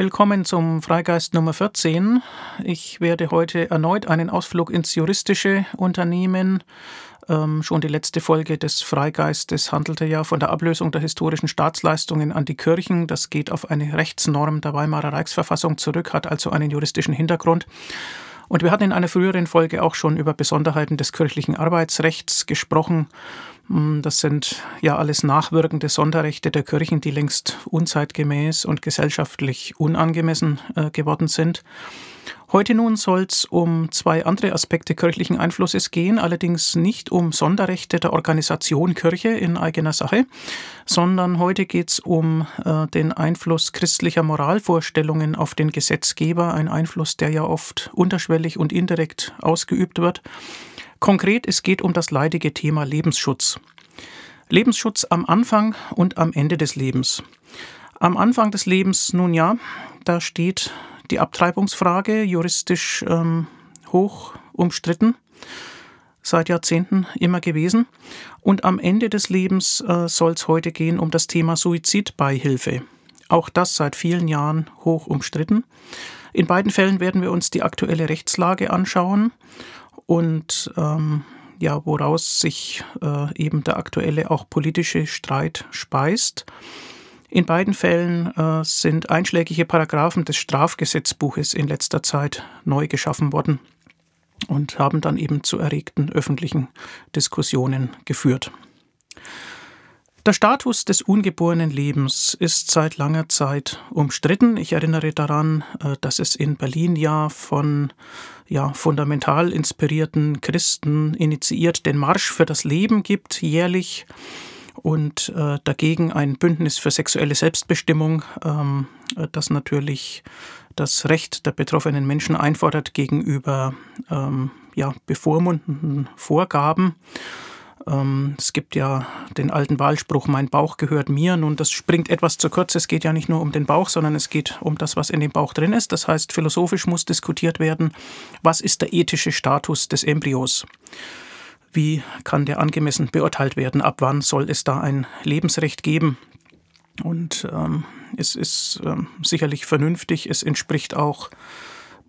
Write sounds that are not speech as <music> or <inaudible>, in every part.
Willkommen zum Freigeist Nummer 14. Ich werde heute erneut einen Ausflug ins Juristische unternehmen. Ähm, schon die letzte Folge des Freigeistes handelte ja von der Ablösung der historischen Staatsleistungen an die Kirchen. Das geht auf eine Rechtsnorm der Weimarer Reichsverfassung zurück, hat also einen juristischen Hintergrund. Und wir hatten in einer früheren Folge auch schon über Besonderheiten des kirchlichen Arbeitsrechts gesprochen. Hm, das sind ja alles nachwirkende Sonderrechte der Kirchen, die längst unzeitgemäß und gesellschaftlich unangemessen äh, geworden sind. Heute nun soll es um zwei andere Aspekte kirchlichen Einflusses gehen, allerdings nicht um Sonderrechte der Organisation Kirche in eigener Sache, sondern heute geht es um äh, den Einfluss christlicher Moralvorstellungen auf den Gesetzgeber, ein Einfluss, der ja oft unterschwellig und indirekt ausgeübt wird. Konkret, es geht um das leidige Thema Lebensschutz. Lebensschutz am Anfang und am Ende des Lebens. Am Anfang des Lebens, nun ja, da steht die Abtreibungsfrage juristisch ähm, hoch umstritten, seit Jahrzehnten immer gewesen. Und am Ende des Lebens äh, soll es heute gehen um das Thema Suizidbeihilfe. Auch das seit vielen Jahren hoch umstritten. In beiden Fällen werden wir uns die aktuelle Rechtslage anschauen und ähm, ja, woraus sich äh, eben der aktuelle auch politische Streit speist. In beiden Fällen äh, sind einschlägige Paragraphen des Strafgesetzbuches in letzter Zeit neu geschaffen worden und haben dann eben zu erregten öffentlichen Diskussionen geführt. Der Status des ungeborenen Lebens ist seit langer Zeit umstritten. Ich erinnere daran, äh, dass es in Berlin ja von ja, fundamental inspirierten Christen initiiert den Marsch für das Leben gibt, jährlich und äh, dagegen ein Bündnis für sexuelle Selbstbestimmung, ähm, das natürlich das Recht der betroffenen Menschen einfordert gegenüber ähm, ja, bevormundenden Vorgaben. Ähm, es gibt ja den alten Wahlspruch, mein Bauch gehört mir. Nun, das springt etwas zu kurz. Es geht ja nicht nur um den Bauch, sondern es geht um das, was in dem Bauch drin ist. Das heißt, philosophisch muss diskutiert werden, was ist der ethische Status des Embryos. Wie kann der angemessen beurteilt werden? Ab wann soll es da ein Lebensrecht geben? Und ähm, es ist ähm, sicherlich vernünftig, es entspricht auch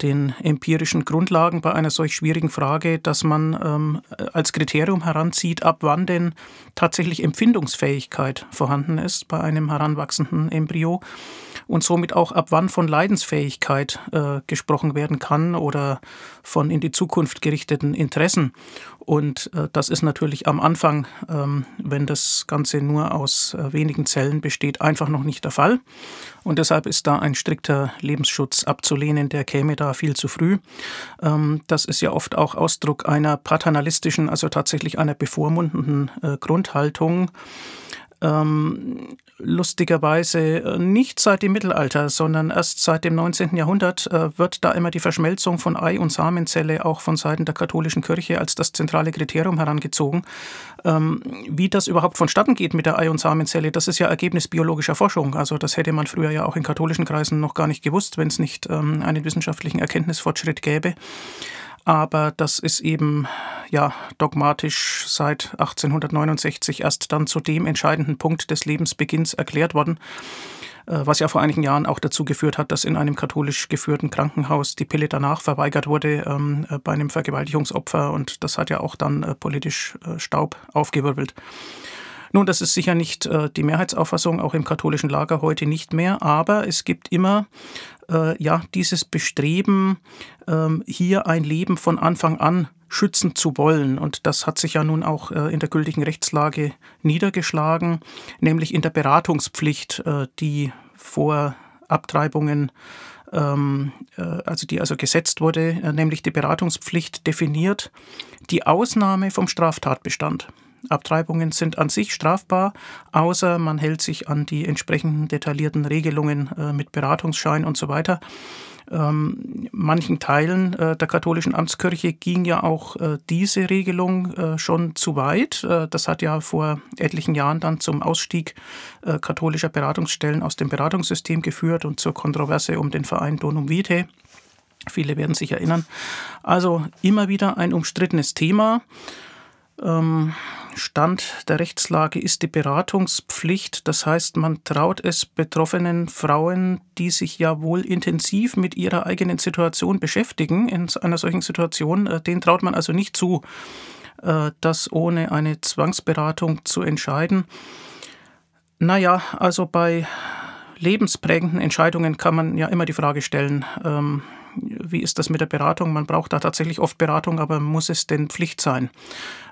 den empirischen Grundlagen bei einer solch schwierigen Frage, dass man ähm, als Kriterium heranzieht, ab wann denn tatsächlich Empfindungsfähigkeit vorhanden ist bei einem heranwachsenden Embryo und somit auch ab wann von Leidensfähigkeit äh, gesprochen werden kann oder von in die Zukunft gerichteten Interessen. Und äh, das ist natürlich am Anfang, ähm, wenn das Ganze nur aus äh, wenigen Zellen besteht, einfach noch nicht der Fall. Und deshalb ist da ein strikter Lebensschutz abzulehnen, der käme da viel zu früh. Ähm, das ist ja oft auch Ausdruck einer paternalistischen, also tatsächlich einer bevormundenden äh, Grundhaltung ähm, lustigerweise äh, nicht seit dem Mittelalter, sondern erst seit dem 19. Jahrhundert äh, wird da immer die Verschmelzung von Ei- und Samenzelle auch von Seiten der katholischen Kirche als das zentrale Kriterium herangezogen. Ähm, wie das überhaupt vonstatten geht mit der Ei- und Samenzelle, das ist ja Ergebnis biologischer Forschung. Also das hätte man früher ja auch in katholischen Kreisen noch gar nicht gewusst, wenn es nicht ähm, einen wissenschaftlichen Erkenntnisfortschritt gäbe aber das ist eben ja dogmatisch seit 1869 erst dann zu dem entscheidenden Punkt des Lebensbeginns erklärt worden, äh, was ja vor einigen Jahren auch dazu geführt hat, dass in einem katholisch geführten Krankenhaus die Pille danach verweigert wurde ähm, äh, bei einem Vergewaltigungsopfer und das hat ja auch dann äh, politisch Staub aufgewirbelt. Nun, das ist sicher nicht äh, die Mehrheitsauffassung, auch im katholischen Lager heute nicht mehr, aber es gibt immer äh, ja dieses Bestreben, ähm, hier ein Leben von Anfang an schützen zu wollen. Und das hat sich ja nun auch äh, in der gültigen Rechtslage niedergeschlagen, nämlich in der Beratungspflicht, äh, die vor Abtreibungen ähm, äh, also die also gesetzt wurde, äh, nämlich die Beratungspflicht definiert die Ausnahme vom Straftatbestand. Abtreibungen sind an sich strafbar, außer man hält sich an die entsprechenden detaillierten Regelungen äh, mit Beratungsschein und so weiter. Ähm, manchen Teilen äh, der katholischen Amtskirche ging ja auch äh, diese Regelung äh, schon zu weit. Äh, das hat ja vor etlichen Jahren dann zum Ausstieg äh, katholischer Beratungsstellen aus dem Beratungssystem geführt und zur Kontroverse um den Verein Donum Vitae. Viele werden sich erinnern. Also immer wieder ein umstrittenes Thema. Ähm, Stand der Rechtslage ist die Beratungspflicht. Das heißt, man traut es betroffenen Frauen, die sich ja wohl intensiv mit ihrer eigenen Situation beschäftigen, in einer solchen Situation, äh, denen traut man also nicht zu, äh, das ohne eine Zwangsberatung zu entscheiden. Naja, also bei lebensprägenden Entscheidungen kann man ja immer die Frage stellen, ähm, wie ist das mit der Beratung? Man braucht da tatsächlich oft Beratung, aber muss es denn Pflicht sein?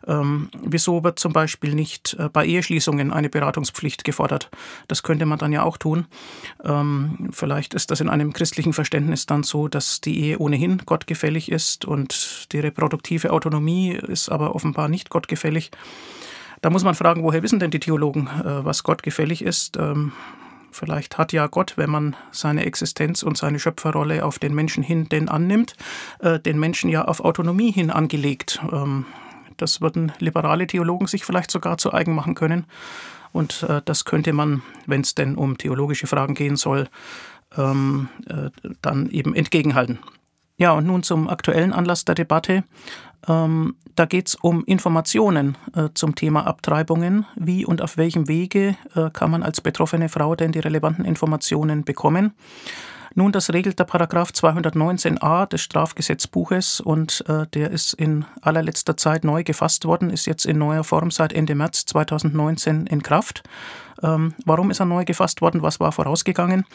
Ähm, wieso wird zum Beispiel nicht äh, bei Eheschließungen eine Beratungspflicht gefordert? Das könnte man dann ja auch tun. Ähm, vielleicht ist das in einem christlichen Verständnis dann so, dass die Ehe ohnehin gottgefällig ist und die reproduktive Autonomie ist aber offenbar nicht gottgefällig. Da muss man fragen, woher wissen denn die Theologen, äh, was gottgefällig ist? Vielleicht hat ja Gott, wenn man seine Existenz und seine Schöpferrolle auf den Menschen hin denn annimmt, äh, den Menschen ja auf Autonomie hin angelegt. Ähm, das würden liberale Theologen sich vielleicht sogar zu eigen machen können. Und äh, das könnte man, wenn es denn um theologische Fragen gehen soll, ähm, äh, dann eben entgegenhalten. Ja, und nun zum aktuellen Anlass der Debatte. Ähm, da geht es um Informationen äh, zum Thema Abtreibungen. Wie und auf welchem Wege äh, kann man als betroffene Frau denn die relevanten Informationen bekommen? Nun, das regelt der Paragraph 219a des Strafgesetzbuches und äh, der ist in allerletzter Zeit neu gefasst worden, ist jetzt in neuer Form seit Ende März 2019 in Kraft. Ähm, warum ist er neu gefasst worden? Was war vorausgegangen?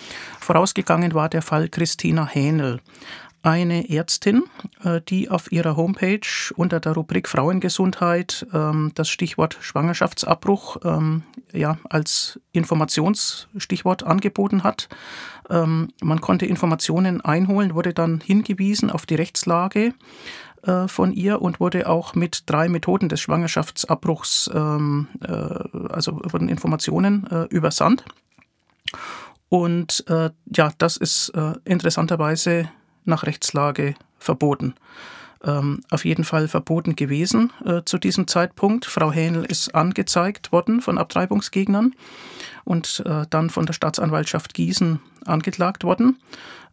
Vorausgegangen war der Fall Christina Hähnel eine Ärztin, äh, die auf ihrer Homepage unter der Rubrik Frauengesundheit ähm, das Stichwort Schwangerschaftsabbruch ähm, ja, als Informationsstichwort angeboten hat. Ähm, man konnte Informationen einholen, wurde dann hingewiesen auf die Rechtslage äh, von ihr und wurde auch mit drei Methoden des Schwangerschaftsabbruchs, äh, also wurden Informationen übersandt. Und ja, das ist interessanterweise nach Rechtslage verboten. Ähm, auf jeden Fall verboten gewesen äh, zu diesem Zeitpunkt. Frau Hähnel ist angezeigt worden von Abtreibungsgegnern und äh, dann von der Staatsanwaltschaft Gießen angeklagt worden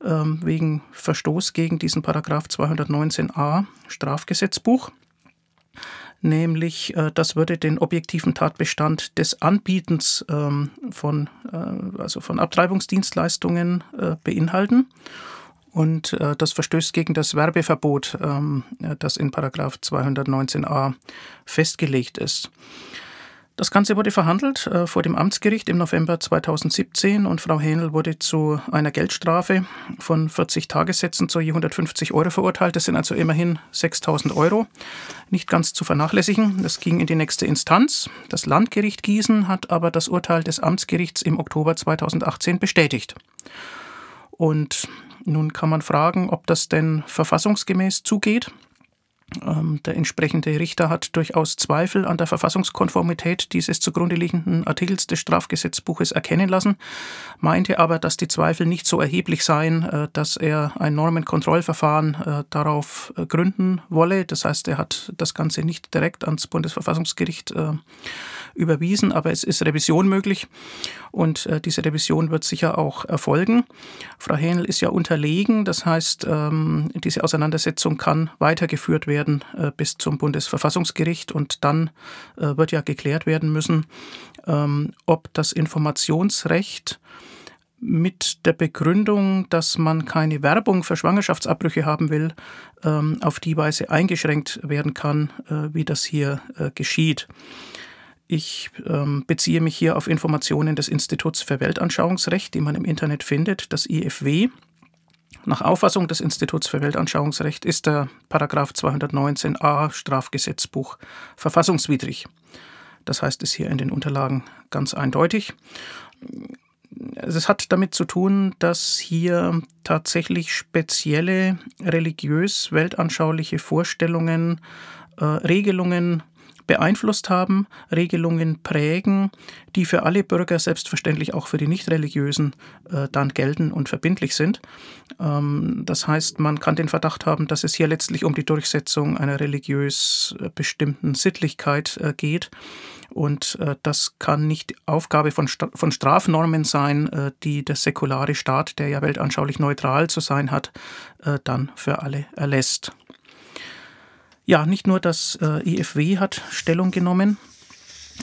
ähm, wegen Verstoß gegen diesen Paragraph 219a Strafgesetzbuch nämlich äh, das würde den objektiven Tatbestand des Anbietens ähm, von, äh, also von Abtreibungsdienstleistungen äh, beinhalten. Und äh, das verstößt gegen das Werbeverbot, ähm, das in Paragraph 219a festgelegt ist. Das Ganze wurde verhandelt äh, vor dem Amtsgericht im November 2017 und Frau Hähnel wurde zu einer Geldstrafe von 40 Tagessätzen zu je 150 Euro verurteilt. Das sind also immerhin 6000 Euro. Nicht ganz zu vernachlässigen. Das ging in die nächste Instanz. Das Landgericht Gießen hat aber das Urteil des Amtsgerichts im Oktober 2018 bestätigt. Und nun kann man fragen, ob das denn verfassungsgemäß zugeht. Ähm, der entsprechende Richter hat durchaus Zweifel an der Verfassungskonformität dieses zugrunde liegenden Artikels des Strafgesetzbuches erkennen lassen, meinte aber, dass die Zweifel nicht so erheblich seien, äh, dass er ein Normenkontrollverfahren äh, darauf äh, gründen wolle. Das heißt, er hat das Ganze nicht direkt ans Bundesverfassungsgericht überwiesen, aber es ist Revision möglich und diese Revision wird sicher auch erfolgen. Frau Hähnel ist ja unterlegen, das heißt, ähm, diese Auseinandersetzung kann weitergeführt werden äh, bis zum Bundesverfassungsgericht und dann äh, wird ja geklärt werden müssen, ähm, ob das Informationsrecht mit der Begründung, dass man keine Werbung für Schwangerschaftsabbrüche haben will, ähm, auf die Weise eingeschränkt werden kann, äh, wie das hier äh, geschieht. Ich ähm, beziehe mich hier auf Informationen des Instituts für Weltanschauungsrecht, die man im Internet findet, das IFW. Nach Auffassung des Instituts für Weltanschauungsrecht ist der Paragraph 219a Strafgesetzbuch verfassungswidrig. Das heißt es hier in den Unterlagen ganz eindeutig. Es hat damit zu tun, dass hier tatsächlich spezielle religiös-weltanschauliche Vorstellungen, äh, Regelungen beeinflusst haben, Regelungen prägen, die für alle Bürger, selbstverständlich auch für die Nichtreligiösen, äh, dann gelten und verbindlich sind. Ähm, das heißt, man kann den Verdacht haben, dass es hier letztlich um die Durchsetzung einer religiös äh, bestimmten Sittlichkeit äh, geht. Und das kann nicht Aufgabe von, von Strafnormen sein, die der säkulare Staat, der ja weltanschaulich neutral zu sein hat, dann für alle erlässt. Ja, nicht nur das äh, IFW hat Stellung genommen.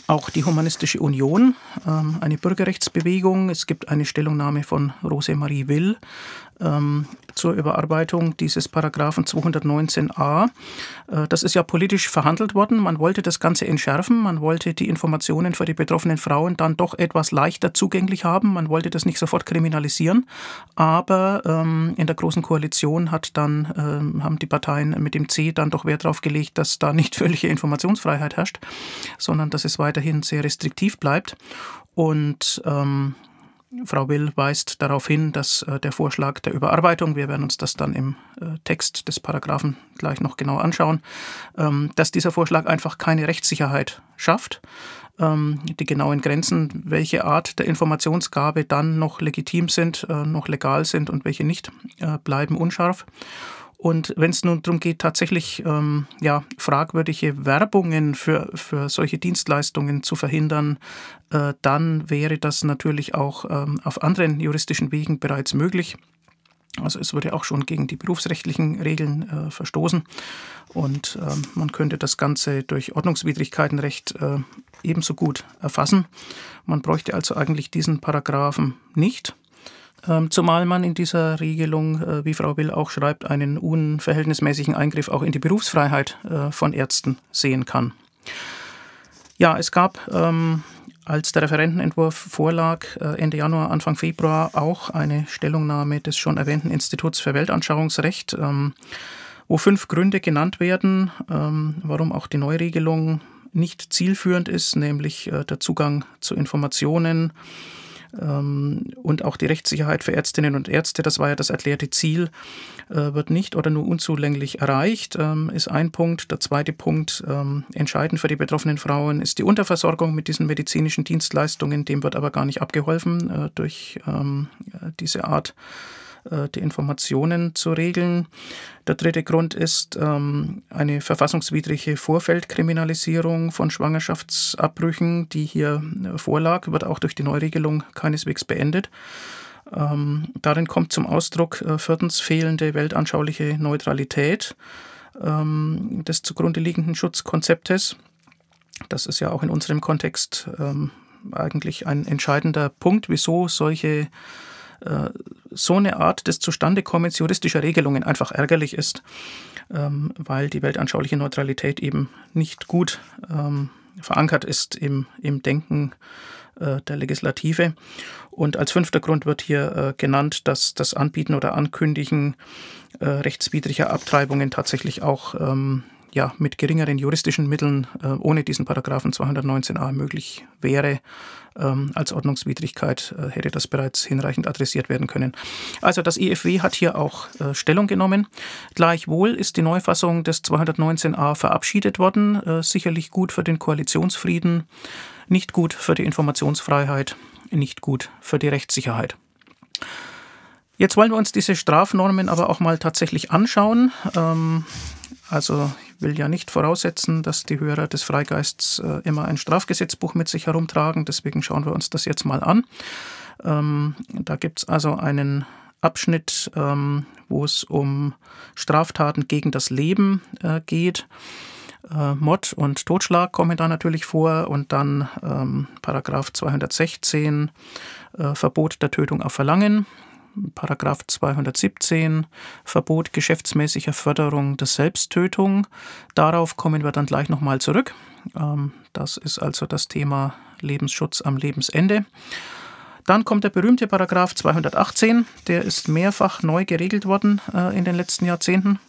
auch die Humanistische Union, ähm, eine Bürgerrechtsbewegung. Es gibt eine Stellungnahme von Rosemarie Will ähm, zur Überarbeitung dieses Paragraphen 219a. Äh, das ist ja politisch verhandelt worden. Man wollte das Ganze entschärfen. Man wollte die Informationen für die betroffenen Frauen dann doch etwas leichter zugänglich haben. Man wollte das nicht sofort kriminalisieren. Aber ähm, in der Großen Koalition hat dann, ähm, haben die Parteien mit dem C dann doch Wert darauf gelegt, dass da nicht völlige Informationsfreiheit herrscht, sondern dass es weiterhin sehr restriktiv bleibt. Und ähm, Frau Will weist darauf hin, dass äh, der Vorschlag der Überarbeitung, wir werden uns das dann im äh, Text des Paragraphen gleich noch genau anschauen, ähm, dass dieser Vorschlag einfach keine Rechtssicherheit schafft. Ähm, die genauen Grenzen, welche Art der Informationsgabe dann noch legitim sind, äh, noch legal sind und welche nicht, bleiben unscharf. Und wenn es nun darum geht, tatsächlich ähm, ja, fragwürdige Werbungen für, für solche Dienstleistungen zu verhindern, äh, dann wäre das natürlich auch ähm, auf anderen juristischen Wegen bereits möglich. Also es würde auch schon gegen die berufsrechtlichen Regeln äh, verstoßen. Und äh, man könnte das Ganze durch Ordnungswidrigkeitenrecht äh, ebenso gut erfassen. Man bräuchte also eigentlich diesen Paragraphen nicht. Ähm, zumal man in dieser Regelung, äh, wie Frau Will auch schreibt, einen unverhältnismäßigen Eingriff auch in die Berufsfreiheit äh, von Ärzten sehen kann. Ja, es gab, ähm, als der Referentenentwurf vorlag, äh, Ende Januar, Anfang Februar, auch eine Stellungnahme des schon erwähnten Instituts für Weltanschauungsrecht, ähm, wo fünf Gründe genannt werden, warum auch die Neuregelung nicht zielführend ist, nämlich der Zugang zu Informationen, und auch die Rechtssicherheit für Ärztinnen und Ärzte, das war ja das erklärte Ziel, äh, wird nicht oder nur unzulänglich erreicht, ähm, ist ein Punkt. Der zweite Punkt, ähm, entscheidend für die betroffenen Frauen, ist die Unterversorgung mit diesen medizinischen Dienstleistungen. Dem wird aber gar nicht abgeholfen äh, durch diese Art äh, die Informationen zu regeln. Der dritte Grund ist ähm, eine verfassungswidrige Vorfeldkriminalisierung von Schwangerschaftsabbrüchen, die hier äh, vorlag, wird auch durch die Neuregelung keineswegs beendet. Ähm, darin kommt zum Ausdruck äh, viertens fehlende weltanschauliche Neutralität ähm, des zugrunde liegenden Schutzkonzeptes. Das ist ja auch in unserem Kontext ähm, eigentlich ein entscheidender Punkt, wieso solche äh, so eine Art des Zustandekommens juristischer Regelungen einfach ärgerlich ist, ähm, weil die weltanschauliche Neutralität eben nicht gut ähm, verankert ist im, im Denken äh, der Legislative. Und als fünfter Grund wird hier äh, genannt, dass das Anbieten oder Ankündigen rechtswidriger Abtreibungen tatsächlich auch ähm, ja, mit geringeren juristischen Mitteln äh, ohne diesen Paragraphen 219a möglich wäre. Ähm, als Ordnungswidrigkeit äh, hätte das bereits hinreichend adressiert werden können. Also das IFW hat hier auch äh, Stellung genommen. Gleichwohl ist die Neufassung des 219a verabschiedet worden. Äh, sicherlich gut für den Koalitionsfrieden, nicht gut für die Informationsfreiheit, nicht gut für die Rechtssicherheit. Jetzt wollen wir uns diese Strafnormen aber auch mal tatsächlich anschauen. Ähm, also ich will ja nicht voraussetzen, dass die Hörer des Freigeists äh, immer ein Strafgesetzbuch mit sich herumtragen. Deswegen schauen wir uns das jetzt mal an. Ähm, da gibt es also einen Abschnitt, ähm, wo es um Straftaten gegen das Leben äh, geht. Äh, Mord und Totschlag kommen da natürlich vor und dann ähm, Paragraph 216 äh, Verbot der Tötung auf Verlangen, Paragraph 217 Verbot geschäftsmäßiger Förderung der Selbsttötung. Darauf kommen wir dann gleich nochmal zurück. Ähm, das ist also das Thema Lebensschutz am Lebensende. Dann kommt der berühmte Paragraph 218, der ist mehrfach neu geregelt worden äh, in den letzten Jahrzehnten.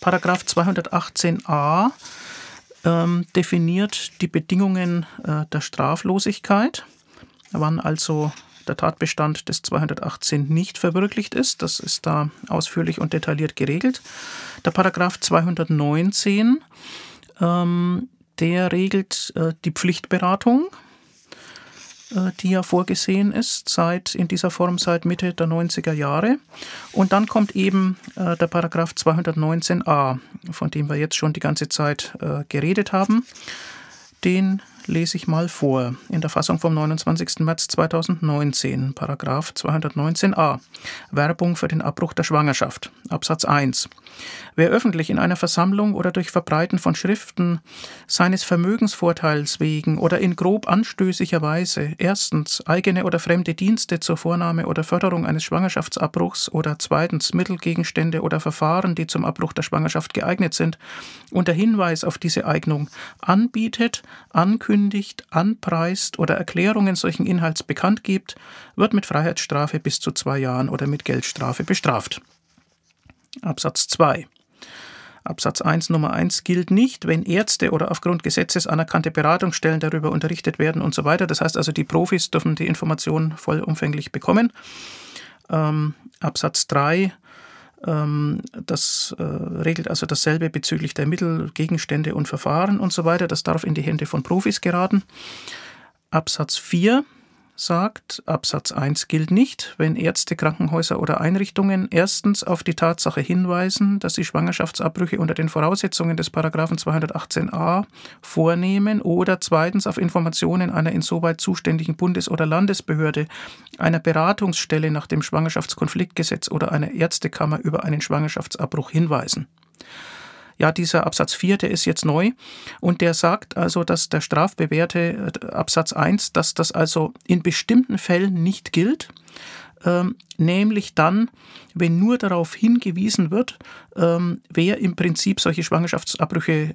Paragraph 218a ähm, definiert die Bedingungen äh, der Straflosigkeit, wann also der Tatbestand des 218 nicht verwirklicht ist. Das ist da ausführlich und detailliert geregelt. Der Paragraph 219, ähm, der regelt äh, die Pflichtberatung, äh, die ja vorgesehen ist seit in dieser Form seit Mitte der 90er Jahre. Und dann kommt eben äh, der Paragraph 219a, von dem wir jetzt schon die ganze Zeit äh, geredet haben. Den lese ich mal vor. In der Fassung vom 29. März 2019, Paragraph 219a. Werbung für den Abbruch der Schwangerschaft. Absatz 1. Wer öffentlich in einer Versammlung oder durch Verbreiten von Schriften seines Vermögensvorteils wegen oder in grob anstößiger Weise erstens eigene oder fremde Dienste zur Vornahme oder Förderung eines Schwangerschaftsabbruchs oder zweitens Mittelgegenstände oder Verfahren, die zum Abbruch der Schwangerschaft geeignet sind, unter Hinweis auf diese Eignung anbietet, ankündigt, anpreist oder Erklärungen solchen Inhalts bekannt gibt, wird mit Freiheitsstrafe bis zu zwei Jahren oder mit Geldstrafe bestraft. Absatz 2 Absatz 1 Nummer 1 gilt nicht, wenn Ärzte oder aufgrund Gesetzes anerkannte Beratungsstellen darüber unterrichtet werden und so weiter. Das heißt also, die Profis dürfen die Informationen vollumfänglich bekommen. Ähm, Absatz 3 ähm, das äh, regelt also dasselbe bezüglich der Mittel, Gegenstände und Verfahren und so weiter. Das darf in die Hände von Profis geraten. Absatz 4 sagt, Absatz 1 gilt nicht, wenn Ärzte, Krankenhäuser oder Einrichtungen erstens auf die Tatsache hinweisen, dass sie Schwangerschaftsabbrüche unter den Voraussetzungen des Paragraphen 218a vornehmen oder zweitens auf Informationen einer insoweit zuständigen Bundes- oder Landesbehörde, einer Beratungsstelle nach dem Schwangerschaftskonfliktgesetz oder einer Ärztekammer über einen Schwangerschaftsabbruch hinweisen ja, dieser Absatz 4, der ist jetzt neu und der sagt also, dass der strafbewährte äh, Absatz 1, dass das also in bestimmten Fällen nicht gilt, ähm, nämlich dann, wenn nur darauf hingewiesen wird, ähm, wer im Prinzip solche Schwangerschaftsabbrüche äh,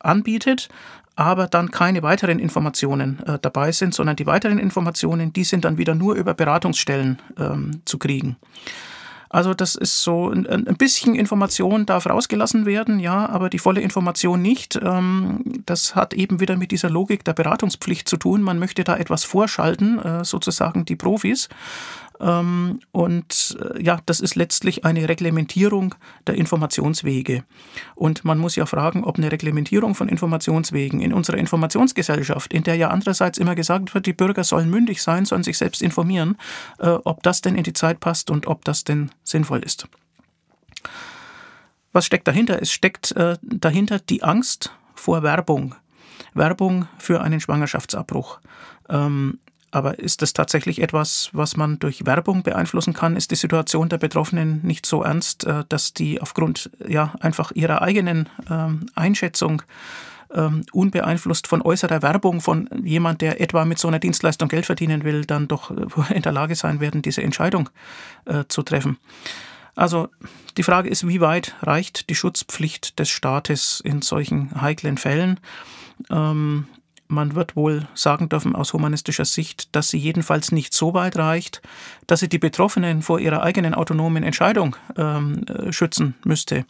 anbietet, aber dann keine weiteren Informationen äh, dabei sind, sondern die weiteren Informationen, die sind dann wieder nur über Beratungsstellen ähm, zu kriegen. Also das ist so ein, ein bisschen Information darf rausgelassen werden, ja, aber die volle Information nicht. Ähm, das hat eben wieder mit dieser Logik der Beratungspflicht zu tun. Man möchte da etwas vorschalten, äh, sozusagen die Profis. Ähm, und äh, ja, das ist letztlich eine Reglementierung der Informationswege. Und man muss ja fragen, ob eine Reglementierung von Informationswegen in unserer Informationsgesellschaft, in der ja andererseits immer gesagt wird, die Bürger sollen mündig sein, sollen sich selbst informieren, äh, ob das denn in die Zeit passt und ob das denn sinnvoll ist. Was steckt dahinter? Es steckt äh, dahinter die Angst vor Werbung. Werbung für einen Schwangerschaftsabbruch. Ähm, aber ist das tatsächlich etwas, was man durch Werbung beeinflussen kann? Ist die Situation der Betroffenen nicht so ernst, äh, dass die aufgrund ja einfach ihrer eigenen ähm, Einschätzung ähm, unbeeinflusst von äußerer Werbung von jemand, der etwa mit so einer Dienstleistung Geld verdienen will, dann doch äh, <laughs> in der Lage sein werden, diese Entscheidung äh, zu treffen? Also die Frage ist, wie weit reicht die Schutzpflicht des Staates in solchen heiklen Fällen? Ähm, man wird wohl sagen dürfen aus humanistischer Sicht, dass sie jedenfalls nicht so weit reicht, dass sie die Betroffenen vor ihrer eigenen autonomen Entscheidung ähm, äh, schützen müsste.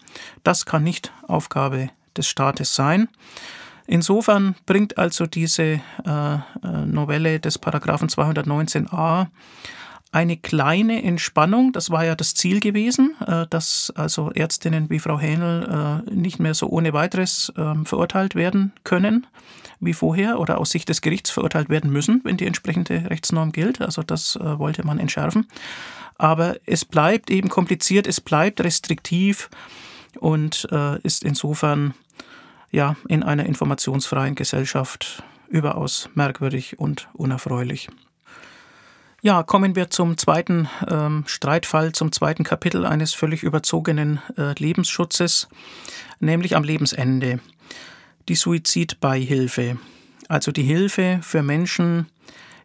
Das kann nicht Aufgabe des Staates sein. Insofern bringt also diese äh, äh Novelle des Paragraphen 219a eine kleine Entspannung, das war ja das Ziel gewesen, äh, dass also Ärztinnen wie Frau Hähnel äh, nicht mehr so ohne weiteres ähm, verurteilt werden können wie vorher oder aus Sicht des Gerichts verurteilt werden müssen, wenn die entsprechende Rechtsnorm gilt. Also das äh, wollte man entschärfen. Aber es bleibt eben kompliziert, es bleibt restriktiv und äh, ist insofern ja in einer informationsfreien Gesellschaft überaus merkwürdig und unerfreulich. Ja, kommen wir zum zweiten ähm, Streitfall, zum zweiten Kapitel eines völlig überzogenen äh, Lebensschutzes, nämlich am Lebensende die Suizidbeihilfe, also die Hilfe für Menschen,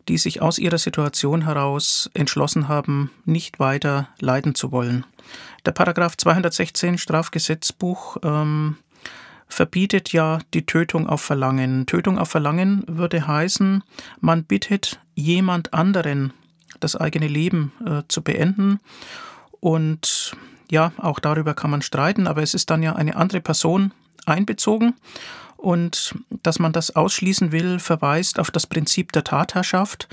die sich aus ihrer Situation heraus entschlossen haben, nicht weiter leiden zu wollen. Der Paragraph 216 Strafgesetzbuch ähm, verbietet ja die Tötung auf Verlangen. Tötung auf Verlangen würde heißen, man bittet jemand anderen, das eigene Leben äh, zu beenden. Und ja, auch darüber kann man streiten, aber es ist dann ja eine andere Person einbezogen. Und dass man das ausschließen will, verweist auf das Prinzip der Tatherrschaft,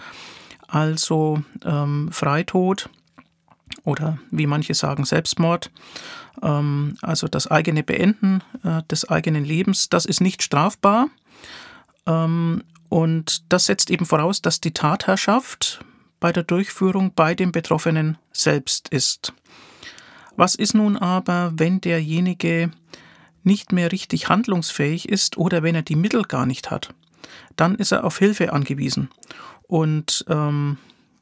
also ähm, Freitod oder wie manche sagen Selbstmord, ähm, also das eigene Beenden äh, des eigenen Lebens, das ist nicht strafbar. Ähm, und das setzt eben voraus, dass die Tatherrschaft bei der Durchführung bei dem Betroffenen selbst ist. Was ist nun aber, wenn derjenige nicht mehr richtig handlungsfähig ist oder wenn er die Mittel gar nicht hat. dann ist er auf Hilfe angewiesen. Und ähm,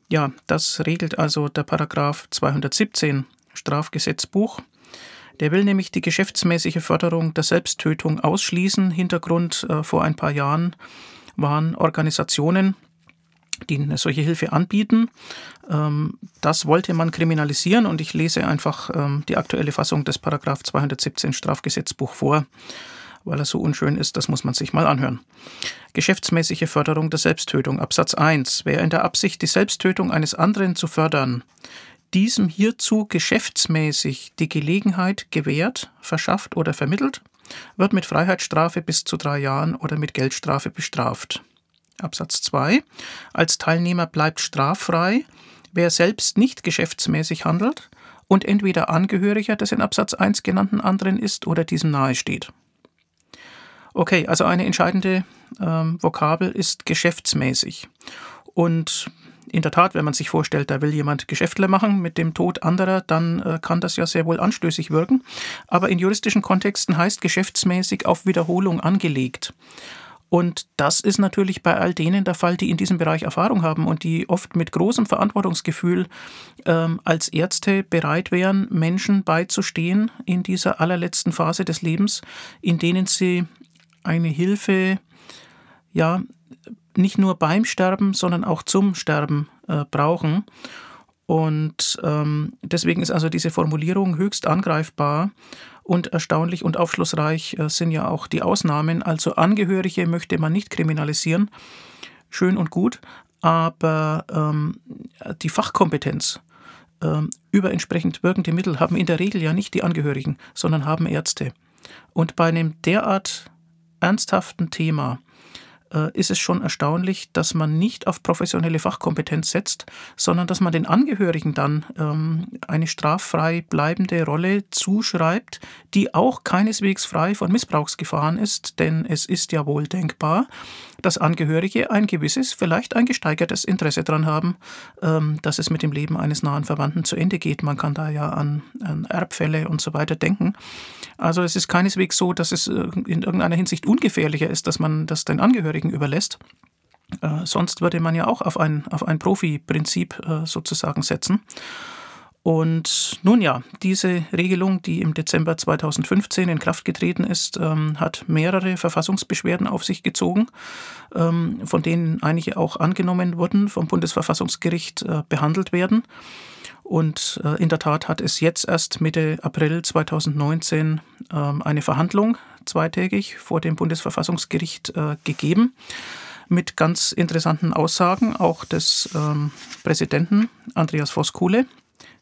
ja, das regelt also der Paragraph 217 Strafgesetzbuch. Der will nämlich die geschäftsmäßige Förderung der Selbsttötung ausschließen. Hintergrund äh, vor ein paar Jahren waren Organisationen, die eine solche Hilfe anbieten. Ähm, das wollte man kriminalisieren und ich lese einfach ähm, die aktuelle Fassung des Paragraph 217 Strafgesetzbuch vor, weil er so unschön ist, das muss man sich mal anhören. Geschäftsmäßige Förderung der Selbsttötung Absatz 1. Wer in der Absicht, die Selbsttötung eines anderen zu fördern, diesem hierzu geschäftsmäßig die Gelegenheit gewährt, verschafft oder vermittelt, wird mit Freiheitsstrafe bis zu drei Jahren oder mit Geldstrafe bestraft. Absatz 2. Als Teilnehmer bleibt straffrei, wer selbst nicht geschäftsmäßig handelt und entweder Angehöriger des in Absatz 1 genannten anderen ist oder diesem nahesteht. Okay, also eine entscheidende ähm, Vokabel ist geschäftsmäßig. Und in der Tat, wenn man sich vorstellt, da will jemand Geschäftle machen mit dem Tod anderer, dann äh, kann das ja sehr wohl anstößig wirken. Aber in juristischen Kontexten heißt geschäftsmäßig auf Wiederholung angelegt. Und das ist natürlich bei all denen der Fall, die in diesem Bereich Erfahrung haben und die oft mit großem Verantwortungsgefühl ähm, als Ärzte bereit wären, Menschen beizustehen in dieser allerletzten Phase des Lebens, in denen sie eine Hilfe ja nicht nur beim Sterben, sondern auch zum Sterben äh, brauchen. Und ähm, deswegen ist also diese Formulierung höchst angreifbar und erstaunlich und aufschlussreich äh, sind ja auch die Ausnahmen. Also Angehörige möchte man nicht kriminalisieren. Schön und gut, aber ähm, die Fachkompetenz ähm, über entsprechend wirkende Mittel haben in der Regel ja nicht die Angehörigen, sondern haben Ärzte. Und bei einem derart ernsthaften Thema ist es schon erstaunlich, dass man nicht auf professionelle Fachkompetenz setzt, sondern dass man den Angehörigen dann ähm, eine straffrei bleibende Rolle zuschreibt, die auch keineswegs frei von Missbrauchsgefahren ist, denn es ist ja wohl denkbar, dass Angehörige ein gewisses, vielleicht ein gesteigertes Interesse daran haben, ähm, dass es mit dem Leben eines nahen Verwandten zu Ende geht. Man kann da ja an, an Erbfälle und so weiter denken. Also es ist keineswegs so, dass es äh, in irgendeiner Hinsicht ungefährlicher ist, dass man das den Angehörigen überlässt. Äh, sonst würde man ja auch auf ein, auf ein Profi-Prinzip äh, sozusagen setzen. Und nun ja, diese Regelung, die im Dezember 2015 in Kraft getreten ist, ähm, hat mehrere Verfassungsbeschwerden auf sich gezogen, ähm, von denen einige auch angenommen wurden, vom Bundesverfassungsgericht äh, behandelt werden. Und äh, in der Tat hat es jetzt erst Mitte April 2019 ähm, eine Verhandlung zweitägig vor dem Bundesverfassungsgericht äh, gegeben mit ganz interessanten Aussagen auch des ähm, Präsidenten Andreas Voskuhle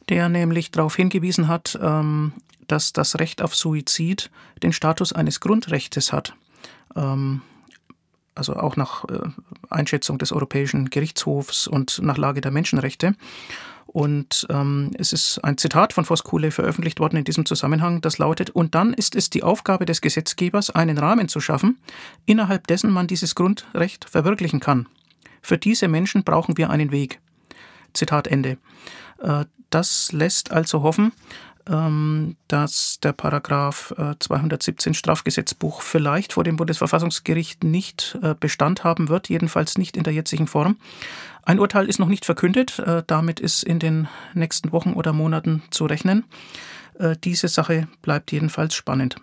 der nämlich darauf hingewiesen hat, ähm, dass das Recht auf Suizid den Status eines Grundrechtes hat. Ähm, also auch nach äh, Einschätzung des Europäischen Gerichtshofs und nach Lage der Menschenrechte. Und ähm, es ist ein Zitat von Voskuhle veröffentlicht worden in diesem Zusammenhang, das lautet, und dann ist es die Aufgabe des Gesetzgebers, einen Rahmen zu schaffen, innerhalb dessen man dieses Grundrecht verwirklichen kann. Für diese Menschen brauchen wir einen Weg. Zitat Ende. Äh, das lässt also hoffen, ähm, dass der Paragraph 217 äh, Strafgesetzbuch vielleicht vor dem Bundesverfassungsgericht nicht äh, Bestand haben wird, jedenfalls nicht in der jetzigen Form. Ein Urteil ist noch nicht verkündet, damit ist in den nächsten Wochen oder Monaten zu rechnen. Diese Sache bleibt jedenfalls spannend.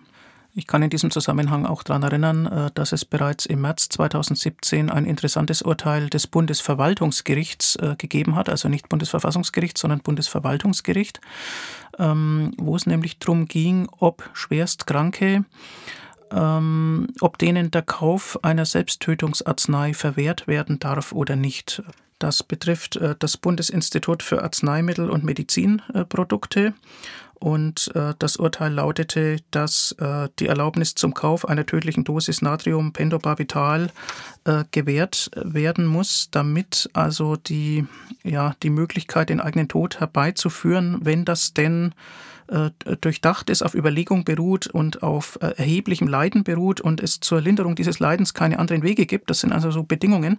Ich kann in diesem Zusammenhang auch daran erinnern, äh, dass es bereits im März 2017 ein interessantes Urteil des Bundesverwaltungsgerichts äh, gegeben hat, also nicht Bundesverfassungsgericht, sondern Bundesverwaltungsgericht, ähm, wo es nämlich darum ging, ob Schwerstkranke, ähm, ob denen der Kauf einer Selbsttötungsarznei verwehrt werden darf oder nicht. Das betrifft äh, das Bundesinstitut für Arzneimittel und Medizinprodukte und äh, das Urteil lautete, dass äh, die Erlaubnis zum Kauf einer tödlichen Dosis Natrium Pentobarbital äh, gewährt werden muss, damit also die, ja, die Möglichkeit, den eigenen Tod herbeizuführen, wenn das denn äh, durchdacht ist, auf Überlegung beruht und auf äh, erheblichem Leiden beruht und es zur Linderung dieses Leidens keine anderen Wege gibt. Das sind also so Bedingungen,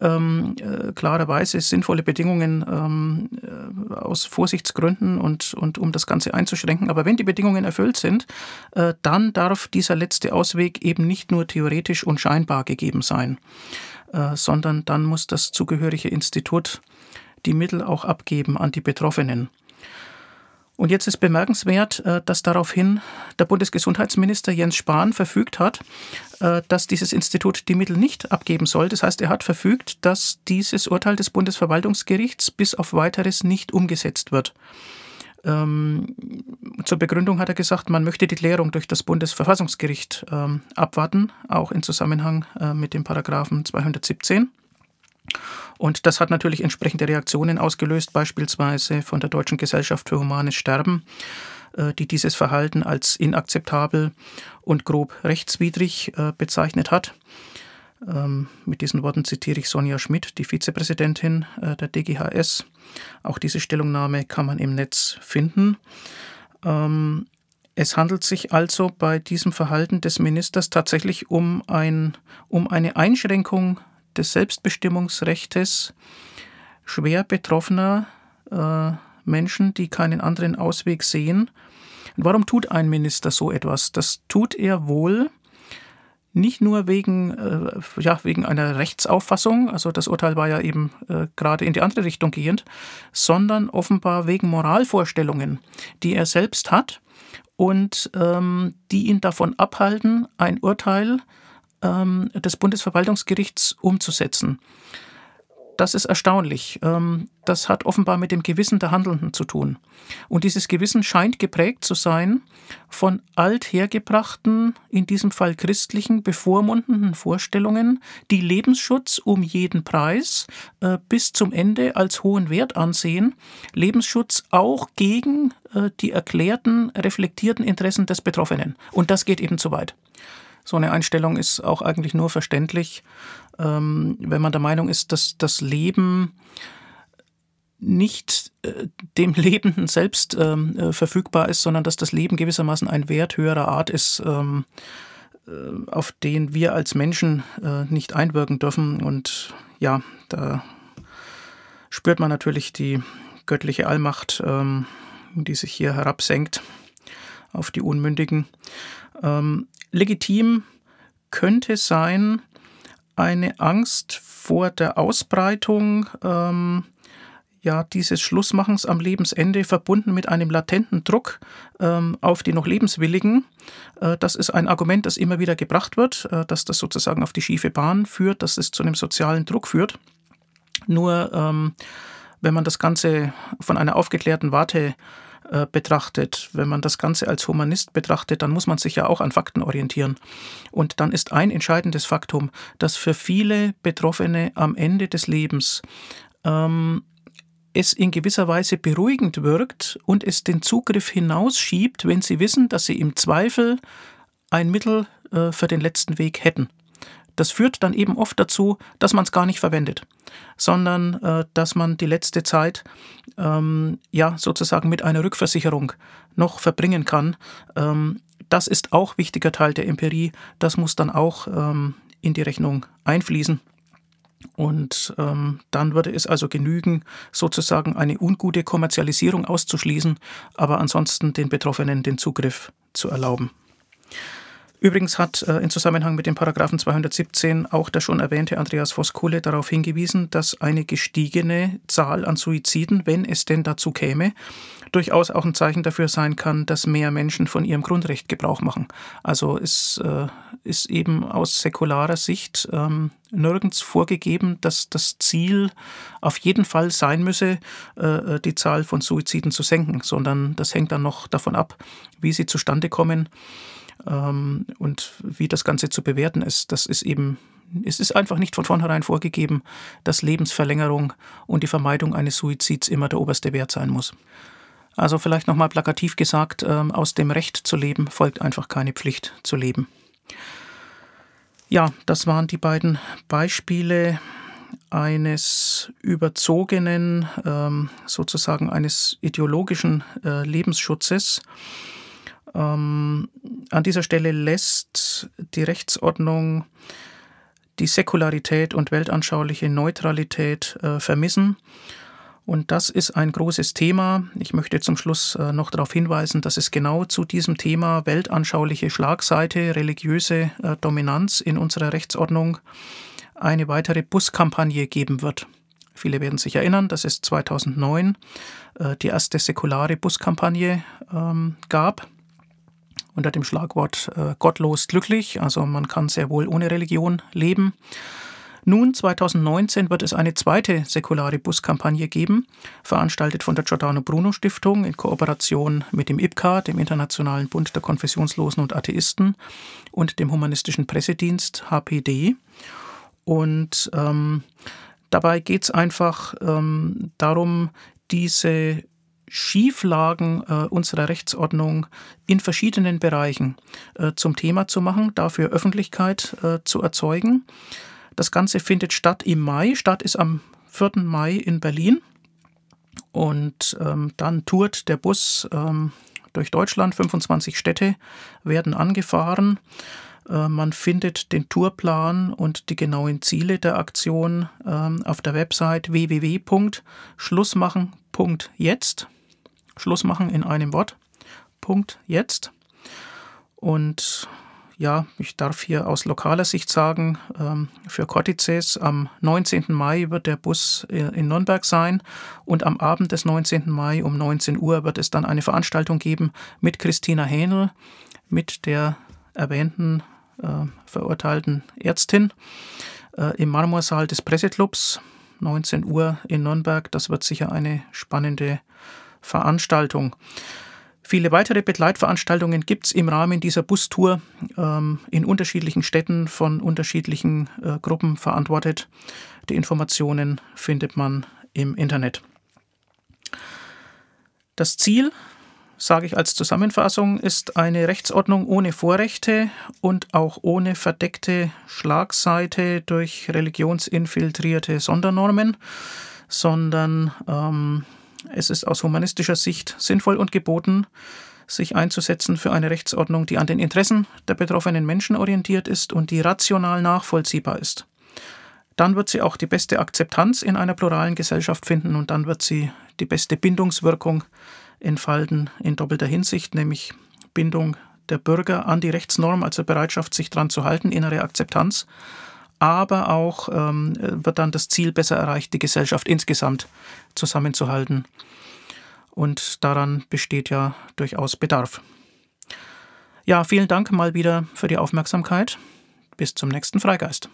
ähm, äh, klarerweise sinnvolle Bedingungen ähm, äh, aus Vorsichtsgründen und, und um das Ganze einzuschränken. Aber wenn die Bedingungen erfüllt sind, äh, dann darf dieser letzte Ausweg eben nicht nur theoretisch und scheinbar gegeben sein, äh, sondern dann muss das zugehörige Institut die Mittel auch abgeben an die Betroffenen. Und jetzt ist bemerkenswert, äh, dass daraufhin der Bundesgesundheitsminister Jens Spahn verfügt hat, äh, dass dieses Institut die Mittel nicht abgeben soll. Das heißt, er hat verfügt, dass dieses Urteil des Bundesverwaltungsgerichts bis auf weiteres nicht umgesetzt wird. Ähm, zur Begründung hat er gesagt, man möchte die Klärung durch das Bundesverfassungsgericht ähm, abwarten, auch in Zusammenhang äh, mit dem Paragraphen 217. Und das hat natürlich entsprechende Reaktionen ausgelöst, beispielsweise von der Deutschen Gesellschaft für Humanes Sterben, äh, die dieses Verhalten als inakzeptabel und grob rechtswidrig äh, bezeichnet hat. Ähm, mit diesen Worten zitiere ich Sonja Schmidt, die Vizepräsidentin äh, der DGHS. Auch diese Stellungnahme kann man im Netz finden. Ähm, es handelt sich also bei diesem Verhalten des Ministers tatsächlich um, ein, um eine Einschränkung des Selbstbestimmungsrechtes schwer betroffener äh, Menschen, die keinen anderen Ausweg sehen. Warum tut ein Minister so etwas? Das tut er wohl nicht nur wegen, äh, ja, wegen einer Rechtsauffassung, also das Urteil war ja eben äh, gerade in die andere Richtung gehend, sondern offenbar wegen Moralvorstellungen, die er selbst hat und ähm, die ihn davon abhalten, ein Urteil ähm, des Bundesverwaltungsgerichts umzusetzen. Das ist erstaunlich. Ähm, das hat offenbar mit dem Gewissen der Handelnden zu tun. Und dieses Gewissen scheint geprägt zu sein von althergebrachten, in diesem Fall christlichen, bevormundenden Vorstellungen, die Lebensschutz um jeden Preis äh, bis zum Ende als hohen Wert ansehen. Lebensschutz auch gegen äh, die erklärten, reflektierten Interessen des Betroffenen. Und das geht eben zu weit. So eine Einstellung ist auch eigentlich nur verständlich, ähm, wenn man der Meinung ist, dass das Leben nicht äh, dem <laughs> Lebenden selbst ähm, äh, verfügbar ist, sondern dass das Leben gewissermaßen ein Wert höherer Art ist, ähm, äh, auf den wir als Menschen äh, nicht einwirken dürfen. Und ja, da spürt man natürlich die göttliche Allmacht, ähm, die sich hier herabsenkt auf die Unmündigen. Ähm, legitim könnte sein eine Angst vor der Ausbreitung ähm, ja, dieses Schlussmachens am Lebensende verbunden mit einem latenten Druck ähm, auf die noch Lebenswilligen. Äh, das ist ein Argument, das immer wieder gebracht wird, äh, dass das sozusagen auf die schiefe Bahn führt, dass es zu einem sozialen Druck führt. Nur ähm, wenn man das Ganze von einer aufgeklärten Warte äh, betrachtet, wenn man das Ganze als Humanist betrachtet, dann muss man sich ja auch an Fakten orientieren. Und dann ist ein entscheidendes Faktum, dass für viele Betroffene am Ende des Lebens ähm, es in gewisser Weise beruhigend wirkt und es den Zugriff hinausschiebt, wenn sie wissen, dass sie im Zweifel ein Mittel äh, für den letzten Weg hätten. Das führt dann eben oft dazu, dass man es gar nicht verwendet, sondern äh, dass man die letzte Zeit ähm, ja sozusagen mit einer Rückversicherung noch verbringen kann. Ähm, das ist auch wichtiger Teil der Empirie. Das muss dann auch ähm, in die Rechnung einfließen. Und ähm, dann würde es also genügen, sozusagen eine ungute Kommerzialisierung auszuschließen, aber ansonsten den Betroffenen den Zugriff zu erlauben. Übrigens hat äh, in Zusammenhang mit dem Paragraphen 217 auch der schon erwähnte Andreas Voskuhle darauf hingewiesen, dass eine gestiegene Zahl an Suiziden, wenn es denn dazu käme, durchaus auch ein Zeichen dafür sein kann, dass mehr Menschen von ihrem Grundrecht Gebrauch machen. Also es äh, ist eben aus säkularer Sicht ähm, nirgends vorgegeben, dass das Ziel auf jeden Fall sein müsse, äh, die Zahl von Suiziden zu senken, sondern das hängt dann noch davon ab, wie sie zustande kommen und wie das Ganze zu bewerten ist, das ist eben, es ist einfach nicht von vornherein vorgegeben, dass Lebensverlängerung und die Vermeidung eines Suizids immer der oberste Wert sein muss. Also vielleicht nochmal plakativ gesagt, ähm, aus dem Recht zu leben folgt einfach keine Pflicht zu leben. Ja, das waren die beiden Beispiele eines überzogenen, ähm, sozusagen eines ideologischen äh, Lebensschutzes. Ähm, an dieser Stelle lässt die Rechtsordnung die Säkularität und weltanschauliche Neutralität äh, vermissen. Und das ist ein großes Thema. Ich möchte zum Schluss äh, noch darauf hinweisen, dass es genau zu diesem Thema weltanschauliche Schlagseite, religiöse äh, Dominanz in unserer Rechtsordnung eine weitere Buskampagne geben wird. Viele werden sich erinnern, dass es 2009 äh, die erste säkulare Buskampagne ähm, gab unter dem Schlagwort äh, gottlos glücklich, also man kann sehr wohl ohne Religion leben. Nun, 2019, wird es eine zweite säkulare Buskampagne geben, veranstaltet von der Giordano Bruno Stiftung in Kooperation mit dem IPCA, dem Internationalen Bund der Konfessionslosen und Atheisten, und dem Humanistischen Pressedienst HPD. Und ähm, dabei geht es einfach ähm, darum, diese Schieflagen äh, unserer Rechtsordnung in verschiedenen Bereichen äh, zum Thema zu machen, dafür Öffentlichkeit äh, zu erzeugen. Das Ganze findet statt im Mai. Stadt ist am 4. Mai in Berlin. Und ähm, dann tourt der Bus ähm, durch Deutschland. 25 Städte werden angefahren. Äh, man findet den Tourplan und die genauen Ziele der Aktion ähm, auf der Website www.schlussmachen.jetzt. Schluss machen in einem Wort. Punkt jetzt. Und ja, ich darf hier aus lokaler Sicht sagen, ähm, für Cortices am 19. Mai wird der Bus äh, in Nürnberg sein und am Abend des 19. Mai um 19 Uhr wird es dann eine Veranstaltung geben mit Christina Hähnel, mit der erwähnten äh, verurteilten Ärztin äh, im Marmorsaal des Presseclubs, 19 Uhr in Nürnberg. Das wird sicher eine spannende Veranstaltung. Viele weitere Begleitveranstaltungen gibt es im Rahmen dieser Bustour ähm, in unterschiedlichen Städten von unterschiedlichen äh, Gruppen verantwortet. Die Informationen findet man im Internet. Das Ziel, sage ich als Zusammenfassung, ist eine Rechtsordnung ohne Vorrechte und auch ohne verdeckte Schlagseite durch religionsinfiltrierte Sondernormen, sondern ähm, es ist aus humanistischer Sicht sinnvoll und geboten, sich einzusetzen für eine Rechtsordnung, die an den Interessen der betroffenen Menschen orientiert ist und die rational nachvollziehbar ist. Dann wird sie auch die beste Akzeptanz in einer pluralen Gesellschaft finden und dann wird sie die beste Bindungswirkung entfalten in doppelter Hinsicht, nämlich Bindung der Bürger an die Rechtsnorm, also Bereitschaft, sich daran zu halten, innere Akzeptanz aber auch ähm, wird dann das Ziel besser erreicht, die Gesellschaft insgesamt zusammenzuhalten. Und daran besteht ja durchaus Bedarf. Ja, vielen Dank mal wieder für die Aufmerksamkeit. Bis zum nächsten Freigeist.